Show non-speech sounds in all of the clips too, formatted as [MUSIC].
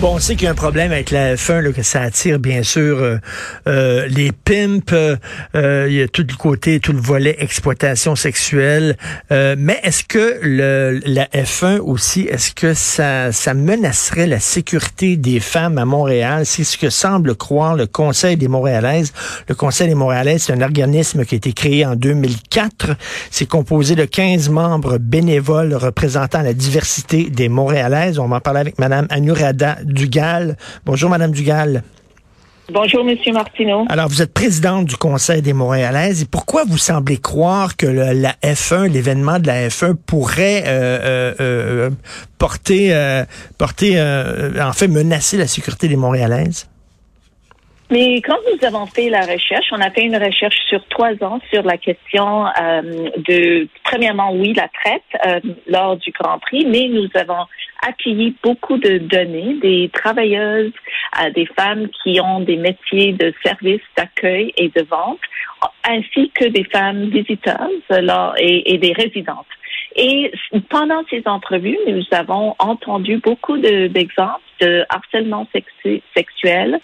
Bon, on sait qu'il y a un problème avec la F1, là, que ça attire bien sûr euh, euh, les pimps. Euh, il y a tout le côté, tout le volet exploitation sexuelle. mais est-ce que le, la F1 aussi, est-ce que ça, ça menacerait la sécurité des femmes à Montréal? C'est ce que semble croire le Conseil des Montréalaises. Le Conseil des Montréalaises, c'est un organisme qui a été créé en 2004. C'est composé de 15 membres bénévoles représentant la diversité des Montréalaises. On va en parler avec Madame Anurada Dugal. Bonjour, Madame Dugal. Bonjour, Monsieur Martineau. Alors, vous êtes présidente du Conseil des Montréalaises. Et pourquoi vous semblez croire que le, la F1, l'événement de la F1, pourrait euh, euh, euh porter, euh, porter euh, en fait, menacer la sécurité des Montréalaises? Mais quand nous avons fait la recherche, on a fait une recherche sur trois ans sur la question euh, de, premièrement, oui, la traite euh, lors du Grand Prix, mais nous avons accueilli beaucoup de données des travailleuses, euh, des femmes qui ont des métiers de service, d'accueil et de vente, ainsi que des femmes visiteuses là, et, et des résidentes. Et pendant ces entrevues, nous avons entendu beaucoup d'exemples de, harcèlement sexuel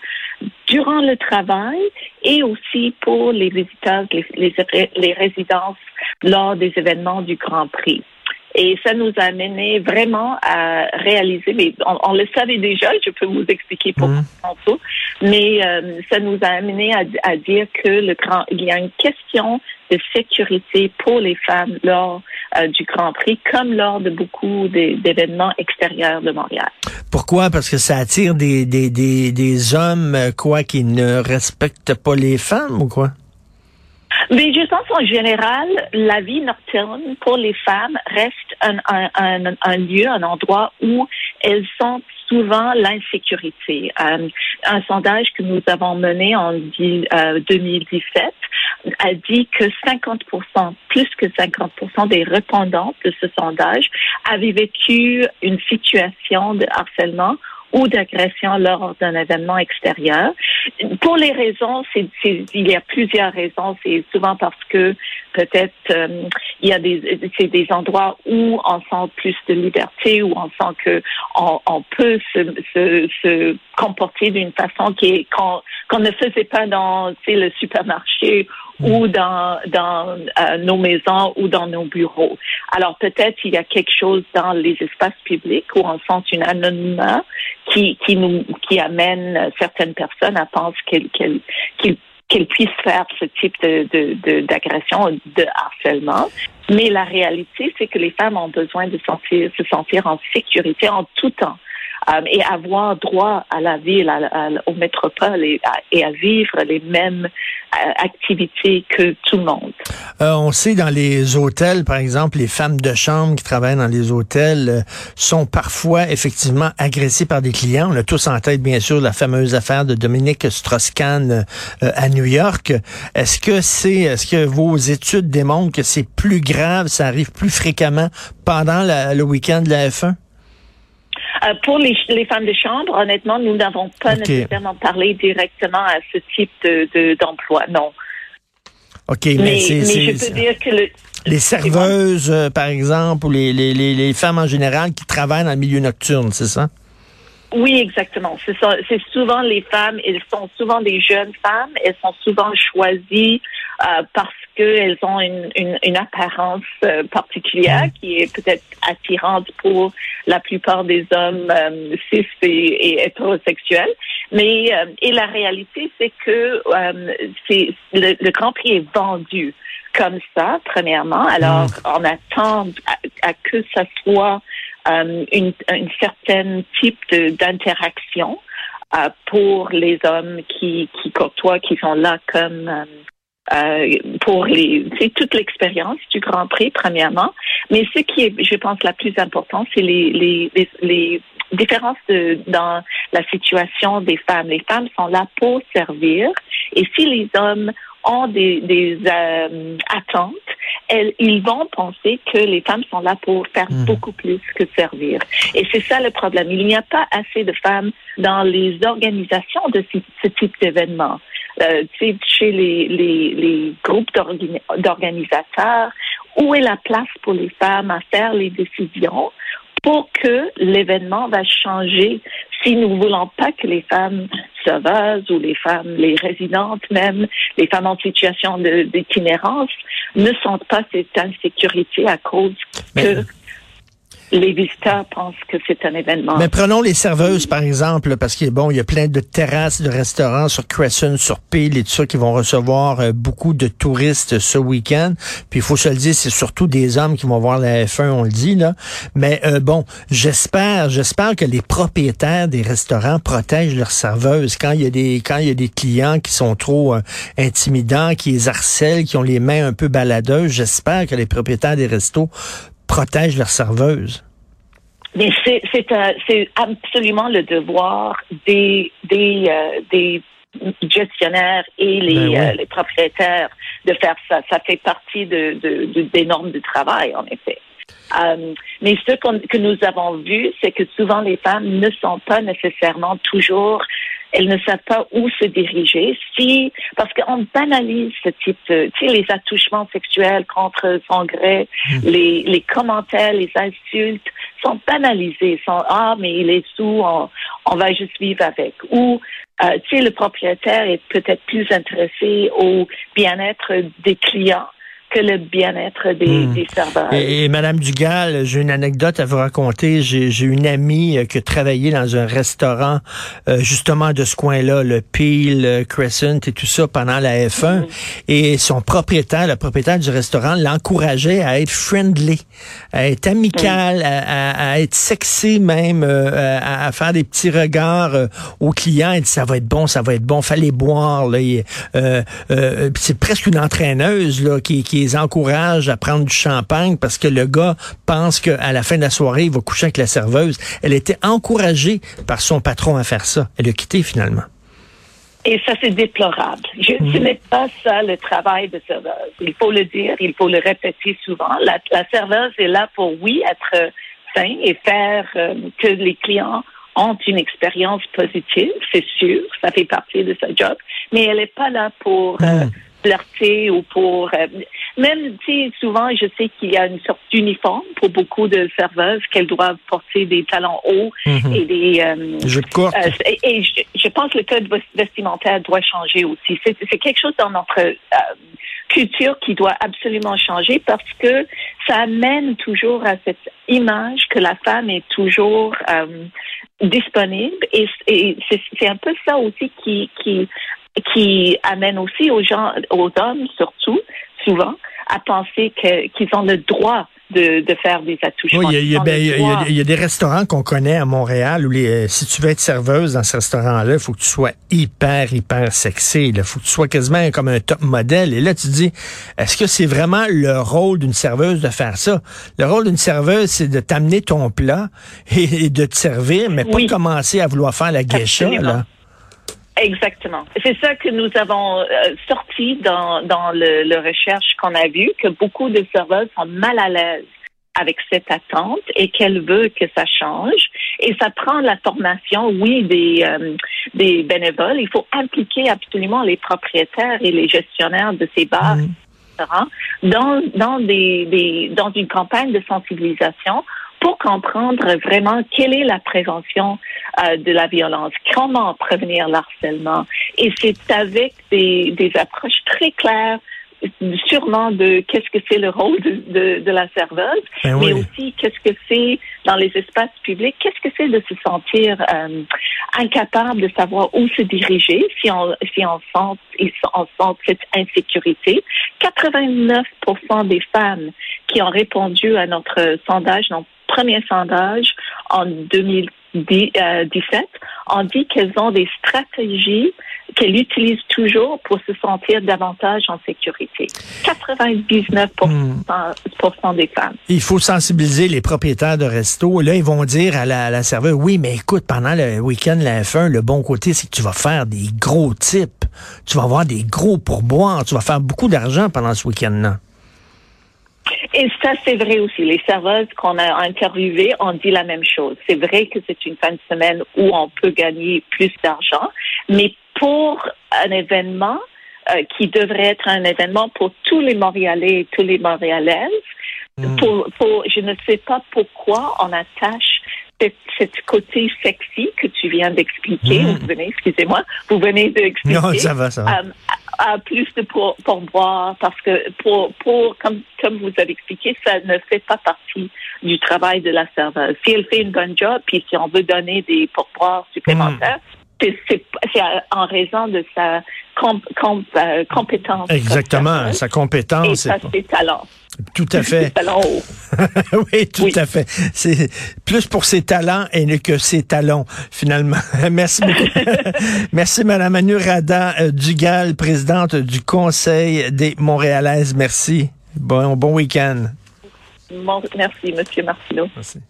durant le travail et aussi pour les visiteurs, les, résidences lors des événements du Grand Prix. Et ça nous a amené vraiment à réaliser, mais on, le savait déjà, je peux vous expliquer pourquoi mmh. mais euh, ça nous a amené à, à, dire que le grand, il y a une question de sécurité pour les femmes lors euh, du Grand Prix, comme lors de beaucoup d'événements extérieurs de Montréal. Pourquoi? Parce que ça attire des, des, des, des hommes, euh, quoi, qui ne respectent pas les femmes ou quoi? Mais je pense en général, la vie nocturne pour les femmes reste un, un, un, lieu, un endroit où elles sont souvent l'insécurité. Euh, un sondage que nous avons mené en euh, 2017 a dit que 50% plus que 50% des répondants de ce sondage avaient vécu une situation de harcèlement ou d'agression lors d'un événement extérieur. Pour les raisons, il y a plusieurs raisons. C'est souvent parce que peut-être euh, il y a des, c'est des endroits où on sent plus de liberté, où on sent que on, on peut se, se, se, comporter d'une façon qui est qu'on, qu'on ne faisait pas dans le supermarché ou dans, dans euh, nos maisons ou dans nos bureaux. Alors peut-être il y a quelque chose dans les espaces publics où on sent une anonymat qui, qui nous qui amène certaines personnes à penser qu'elles qu'elles qu'elles puissent faire ce type de, d'agression, de, de, harcèlement. Mais la réalité, c'est que les femmes ont besoin de sentir, se sentir en sécurité en tout temps. Euh, et avoir droit à la ville, à, aux métropoles et à, vivre les mêmes euh, activités que tout le monde. Euh, on sait dans les hôtels, par exemple, les femmes de chambre qui travaillent dans les hôtels sont parfois effectivement agressées par des clients. On a tous en tête, bien sûr, la fameuse affaire de Dominique Strauss-Kahn à New York. Est-ce que c'est, est-ce que vos études démontrent que c'est plus grave, ça arrive plus fréquemment pendant le week-end de la F1? Euh, pour les, les, femmes de chambre, honnêtement, nous n'avons pas nécessairement parlé directement à ce type de d'emploi, non. OK, mais, mais, mais je peux dire que le, les serveuses, euh, par exemple, ou les, les, les, femmes en général qui travaillent dans le milieu nocturne, c'est ça? Oui, exactement. C'est souvent les femmes, elles sont souvent des jeunes femmes, elles sont souvent choisies euh, parce qu'elles ont une, une, une apparence euh, particulière mm. qui est peut-être attirante pour la plupart des hommes euh, cis et, et, hétérosexuels. Mais euh, et la réalité, c'est que c'est le, le, Grand Prix est vendu comme ça, premièrement. Alors, mm. on attend à, à que ça soit euh, une, une certaine type d'interaction euh, pour les hommes qui, qui côtoient, qui sont là comme euh, euh pour les, c'est toute l'expérience du Grand Prix premièrement, mais ce qui est, je pense, la plus importante, c'est les, les, les, les différences de, dans la situation des femmes. Les femmes sont là pour servir, et si les hommes ont des, des euh, attentes, elles, ils vont penser que les femmes sont là pour faire hmm. beaucoup plus que servir. Et c'est ça le problème. Il n'y a pas assez de femmes dans les organisations de ce, type d'événements. Euh, chez les, les, les groupes d'organisateurs, où est la place pour les femmes à faire les décisions? Pour que l'événement va changer si nous ne voulons pas que les femmes sauveuses ou les femmes, les résidentes même, les femmes en situation d'itinérance ne sentent pas cette insécurité à cause que les visiteurs pensent que c'est un événement. Mais prenons les serveuses, par exemple, parce qu'il bon, il y a plein de terrasses de restaurants sur Crescent, sur Peel et tout ça qui vont recevoir euh, beaucoup de touristes ce week-end. Puis il faut se le dire, c'est surtout des hommes qui vont voir la F1, on le dit là. Mais euh, bon, j'espère, j'espère que les propriétaires des restaurants protègent leurs serveuses quand il y a des quand il y a des clients qui sont trop euh, intimidants, qui les harcèlent, qui ont les mains un peu baladeuses. J'espère que les propriétaires des restos protègent leurs serveuses. Mais c'est c'est absolument le devoir des des euh, des gestionnaires et les, ben euh, les propriétaires de faire ça. Ça fait partie de, de, des normes de travail, en effet. Euh, mais ce que nous avons vu, c'est que souvent les femmes ne sont pas nécessairement toujours elles ne savent pas où se diriger. Si, parce qu'on banalise ce type de, tu sais, les attouchements sexuels contre son gré, hmm. les, les commentaires, les insultes sont banalisés. Sont, ah, mais il est sous, on, on va juste vivre avec. Ou, euh, tu sais, le propriétaire est peut-être plus intéressé au bien-être des clients que le bien-être des, des, serveurs. Et, et Madame Dugal, j'ai une anecdote à vous raconter. J'ai une amie euh, qui a travaillé dans un restaurant euh, justement de ce coin-là, le Peel euh, Crescent et tout ça pendant la F1. Hmm. Et son propriétaire, le propriétaire du restaurant, l'encourageait à être friendly, à être amical, hmm. à, à, être sexy même, à, à, faire des petits regards aux clients. Il dit ça va être bon, ça va être bon, fallait boire. Là, c'est presque une entraîneuse là qui, qui les encourage à prendre du champagne parce que le gars pense qu'à la fin de la soirée, il va coucher avec la serveuse. Elle était encouragée par son patron à faire ça. Elle a quitté finalement. Et ça, c'est déplorable. Je, Ce mhm. n'est pas ça le travail de serveuse. Il faut le dire, il faut le répéter souvent. La, serveuse est là pour, oui, être sain et faire euh, que les clients ont une expérience positive, c'est sûr, ça fait partie de sa job, mais elle n'est pas là pour euh, mhm flirter ou pour euh, même si souvent je sais qu'il y a une sorte d'uniforme pour beaucoup de serveuses qu'elles doivent porter des talons hauts mhm. et des euh, euh et, je, pense que le code vestimentaire doit changer aussi. C'est quelque chose dans notre euh, culture qui doit absolument changer parce que ça amène toujours à cette image que la femme est toujours disponible et, et c'est un peu ça aussi qui, qui qui amène aussi aux gens, aux hommes surtout, souvent, à penser qu'ils ont le droit de, de, faire des attouchements. Oui, il y, a, y, a, des restaurants qu'on connaît à Montréal où les, euh, si tu veux être serveuse dans ce restaurant-là, il faut que tu sois hyper, hyper sexy. Il faut que tu sois quasiment comme un top modèle. Et là, tu dis, est-ce que c'est vraiment le rôle d'une serveuse de faire ça? Le rôle d'une serveuse, c'est de t'amener ton plat et, de te servir, mais pas de commencer à vouloir faire la geisha. Là. Exactement. C'est ça que nous avons euh, sorti dans, dans le, le recherche qu'on a vu, que beaucoup de serveuses sont mal à l'aise avec cette attente et qu'elle veut que ça change. Et ça prend la formation, oui, des, euh, des bénévoles. Il faut impliquer absolument les propriétaires et les gestionnaires de ces bars mmh. dans, dans, des, des, dans une campagne de sensibilisation pour comprendre vraiment quelle est la prévention euh, de la violence, comment prévenir l'harcèlement. Et c'est avec des, des approches très claires sûrement de qu'est-ce que c'est le rôle de, de, de la serveuse, Ben mais aussi qu'est-ce que c'est dans les espaces publics, qu'est-ce que c'est de se sentir euh, incapable de savoir où se diriger si on si on sent on sent cette insécurité. 89% des femmes qui ont répondu à notre sondage, notre premier sondage en 2017, ont dit qu'elles ont des stratégies qu'elles utilisent toujours pour se sentir davantage en sécurité. 99% Hmm. des femmes. Il faut sensibiliser les propriétaires de restos. Là, ils vont dire à la, à la serveuse, oui, mais écoute, pendant le week-end, la F1, le bon côté, c'est que tu vas faire des gros types. Tu vas avoir des gros pourboires. Tu vas faire beaucoup d'argent pendant ce week-end-là. Et ça, c'est vrai aussi. Les serveuses qu'on a interviewées ont dit la même chose. C'est vrai que c'est une fin de semaine où on peut gagner plus d'argent, mais pour un événement euh, qui devrait être un événement pour tous les Montréalais et tous les Montréalaises, pour, pour, je ne sais pas pourquoi on attache cette, cette côté sexy que tu viens d'expliquer. Mm. Vous venez, excusez-moi, vous venez d'expliquer. Non, ça va, ça va. Euh, à, plus de pour, pourboire parce que pour, pour comme, comme vous avez expliqué, ça ne fait pas partie du travail de la serveuse. Si elle fait une bonne job, puis si on veut donner des pourboires supplémentaires, c'est- c'est en raison de sa euh, compétence. Exactement. Sa Et compétence. ça, c'est- c'est talent. Tout à fait. [LAUGHS] [LAUGHS] Oui, tout Oui. à fait. C'est plus pour ses talents et que ses talons, finalement. [LAUGHS] Merci beaucoup. Merci, Madame Manu Rada euh, Dugal, présidente du Conseil des Montréalaises. Merci. Bon, bon week-end. Merci, Monsieur Martineau. Merci. Bonne